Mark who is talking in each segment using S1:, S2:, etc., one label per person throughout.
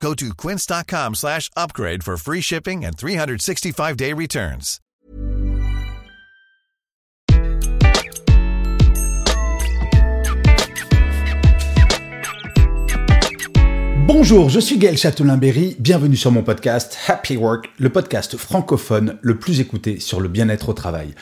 S1: Go to quince.com slash upgrade for free shipping and 365-day returns.
S2: Bonjour, je suis Gaël Châtelain-Berry, bienvenue sur mon podcast Happy Work, le podcast francophone le plus écouté sur le bien-être au travail.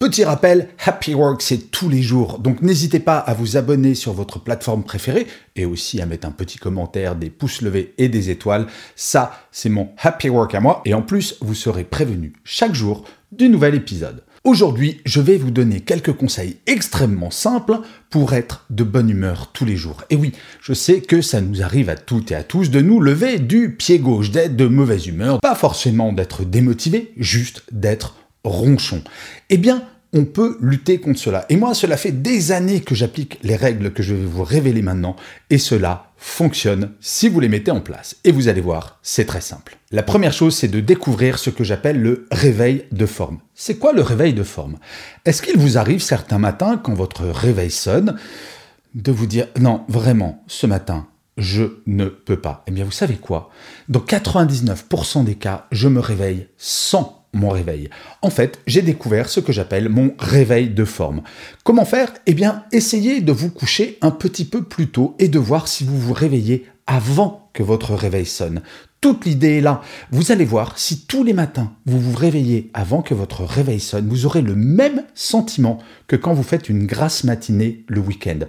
S2: Petit rappel, Happy Work c'est tous les jours, donc n'hésitez pas à vous abonner sur votre plateforme préférée et aussi à mettre un petit commentaire, des pouces levés et des étoiles. Ça, c'est mon Happy Work à moi et en plus, vous serez prévenu chaque jour du nouvel épisode. Aujourd'hui, je vais vous donner quelques conseils extrêmement simples pour être de bonne humeur tous les jours. Et oui, je sais que ça nous arrive à toutes et à tous de nous lever du pied gauche, d'être de mauvaise humeur, pas forcément d'être démotivé, juste d'être ronchon. Eh bien, on peut lutter contre cela. Et moi, cela fait des années que j'applique les règles que je vais vous révéler maintenant, et cela fonctionne si vous les mettez en place. Et vous allez voir, c'est très simple. La première chose, c'est de découvrir ce que j'appelle le réveil de forme. C'est quoi le réveil de forme? Est-ce qu'il vous arrive certains matins, quand votre réveil sonne, de vous dire non, vraiment, ce matin, je ne peux pas. Eh bien, vous savez quoi? Dans 99% des cas, je me réveille sans mon réveil. En fait, j'ai découvert ce que j'appelle mon réveil de forme. Comment faire? Eh bien, essayez de vous coucher un petit peu plus tôt et de voir si vous vous réveillez avant que votre réveil sonne. Toute l'idée est là. Vous allez voir, si tous les matins vous vous réveillez avant que votre réveil sonne, vous aurez le même sentiment que quand vous faites une grasse matinée le week-end.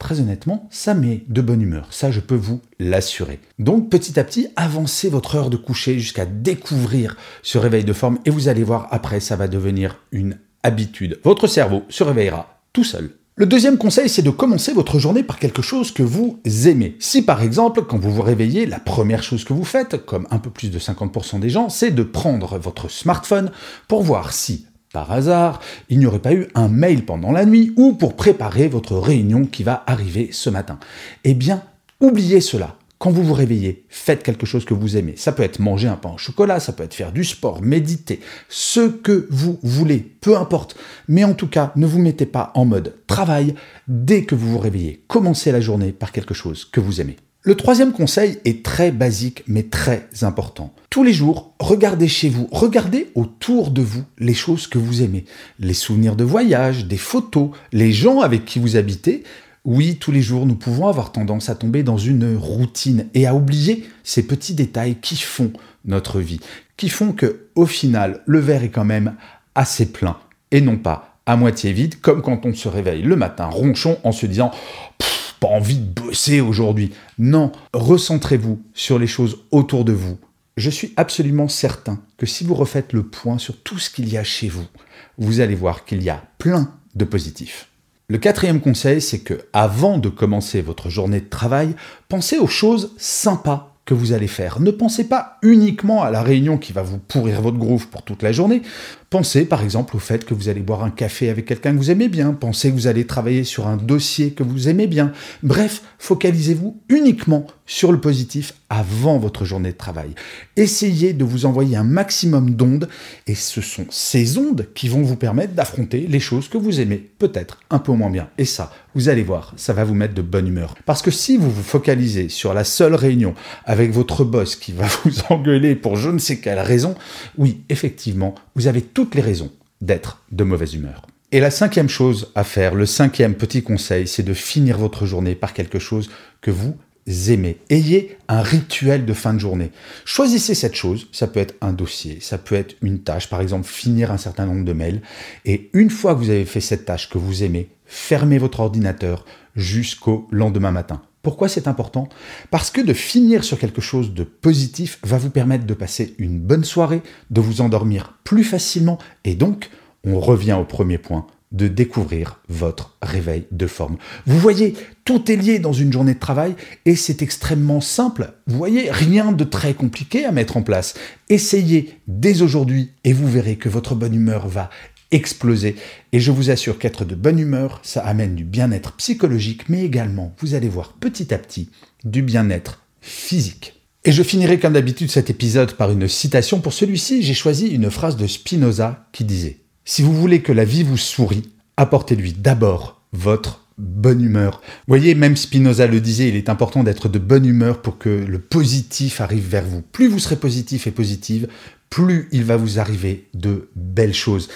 S2: Très honnêtement, ça met de bonne humeur. Ça, je peux vous l'assurer. Donc, petit à petit, avancez votre heure de coucher jusqu'à découvrir ce réveil de forme et vous allez voir, après, ça va devenir une habitude. Votre cerveau se réveillera tout seul. Le deuxième conseil, c'est de commencer votre journée par quelque chose que vous aimez. Si par exemple, quand vous vous réveillez, la première chose que vous faites, comme un peu plus de 50% des gens, c'est de prendre votre smartphone pour voir si, par hasard, il n'y aurait pas eu un mail pendant la nuit ou pour préparer votre réunion qui va arriver ce matin. Eh bien, oubliez cela. Quand vous vous réveillez, faites quelque chose que vous aimez. Ça peut être manger un pain au chocolat, ça peut être faire du sport, méditer, ce que vous voulez, peu importe. Mais en tout cas, ne vous mettez pas en mode travail dès que vous vous réveillez. Commencez la journée par quelque chose que vous aimez. Le troisième conseil est très basique mais très important. Tous les jours, regardez chez vous, regardez autour de vous les choses que vous aimez, les souvenirs de voyage, des photos, les gens avec qui vous habitez, oui, tous les jours, nous pouvons avoir tendance à tomber dans une routine et à oublier ces petits détails qui font notre vie, qui font que, au final, le verre est quand même assez plein et non pas à moitié vide, comme quand on se réveille le matin ronchon en se disant pas envie de bosser aujourd'hui. Non, recentrez-vous sur les choses autour de vous. Je suis absolument certain que si vous refaites le point sur tout ce qu'il y a chez vous, vous allez voir qu'il y a plein de positifs. Le quatrième conseil, c'est que avant de commencer votre journée de travail, pensez aux choses sympas que vous allez faire. Ne pensez pas uniquement à la réunion qui va vous pourrir votre groove pour toute la journée. Pensez par exemple au fait que vous allez boire un café avec quelqu'un que vous aimez bien. Pensez que vous allez travailler sur un dossier que vous aimez bien. Bref, focalisez-vous uniquement sur le positif avant votre journée de travail. Essayez de vous envoyer un maximum d'ondes et ce sont ces ondes qui vont vous permettre d'affronter les choses que vous aimez peut-être un peu moins bien. Et ça, vous allez voir, ça va vous mettre de bonne humeur. Parce que si vous vous focalisez sur la seule réunion avec votre boss qui va vous engueuler pour je ne sais quelle raison, oui, effectivement, vous avez toutes les raisons d'être de mauvaise humeur. Et la cinquième chose à faire, le cinquième petit conseil, c'est de finir votre journée par quelque chose que vous aimez. Ayez un rituel de fin de journée. Choisissez cette chose, ça peut être un dossier, ça peut être une tâche, par exemple finir un certain nombre de mails, et une fois que vous avez fait cette tâche que vous aimez, fermez votre ordinateur jusqu'au lendemain matin. Pourquoi c'est important? Parce que de finir sur quelque chose de positif va vous permettre de passer une bonne soirée, de vous endormir plus facilement, et donc on revient au premier point, de découvrir votre réveil de forme. Vous voyez, Tout est lié dans une journée de travail et c'est extrêmement simple. Vous voyez, rien de très compliqué à mettre en place. Essayez dès aujourd'hui et vous verrez que votre bonne humeur va exploser. Et je vous assure qu'être de bonne humeur, ça amène du bien-être psychologique, mais également, vous allez voir petit à petit, du bien-être physique. Et je finirai comme d'habitude cet épisode par une citation. Pour celui-ci, j'ai choisi une phrase de Spinoza qui disait ⁇ Si vous voulez que la vie vous sourie, apportez-lui d'abord votre bonne humeur. Voyez, même Spinoza le disait, il est important d'être de bonne humeur pour que le positif arrive vers vous. Plus vous serez positif et positive, plus il va vous arriver de belles choses.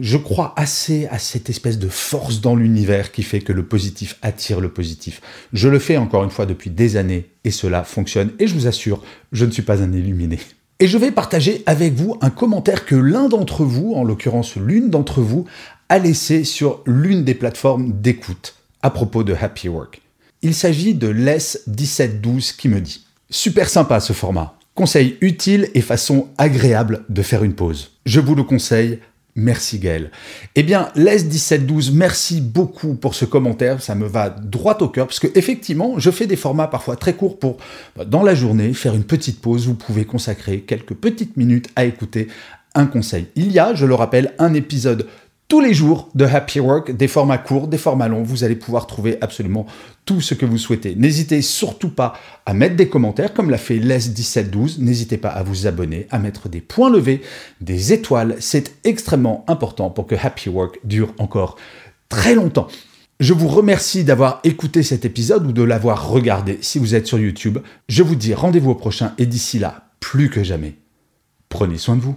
S2: Je crois assez à cette espèce de force dans l'univers qui fait que le positif attire le positif. Je le fais encore une fois depuis des années et cela fonctionne et je vous assure, je ne suis pas un illuminé. Et je vais partager avec vous un commentaire que l'un d'entre vous, en l'occurrence l'une d'entre vous, a laissé sur l'une des plateformes d'écoute à propos de Happy Work. Il s'agit de Les1712 qui me dit Super sympa ce format. Conseil utile et façon agréable de faire une pause. Je vous le conseille. Merci Gaël. Eh bien, Les1712, merci beaucoup pour ce commentaire. Ça me va droit au cœur parce que effectivement, je fais des formats parfois très courts pour, bah, dans la journée, faire une petite pause. Vous pouvez consacrer quelques petites minutes à écouter un conseil. Il y a, je le rappelle, un épisode tous les jours de Happy Work, des formats courts, des formats longs. Vous allez pouvoir trouver absolument tout ce que vous souhaitez. N'hésitez surtout pas à mettre des commentaires comme l'a fait Les1712. N'hésitez pas à vous abonner, à mettre des points levés, des étoiles. C'est extrêmement important pour que Happy Work dure encore très longtemps. Je vous remercie d'avoir écouté cet épisode ou de l'avoir regardé si vous êtes sur YouTube. Je vous dis rendez-vous au prochain et d'ici là, plus que jamais, prenez soin de vous.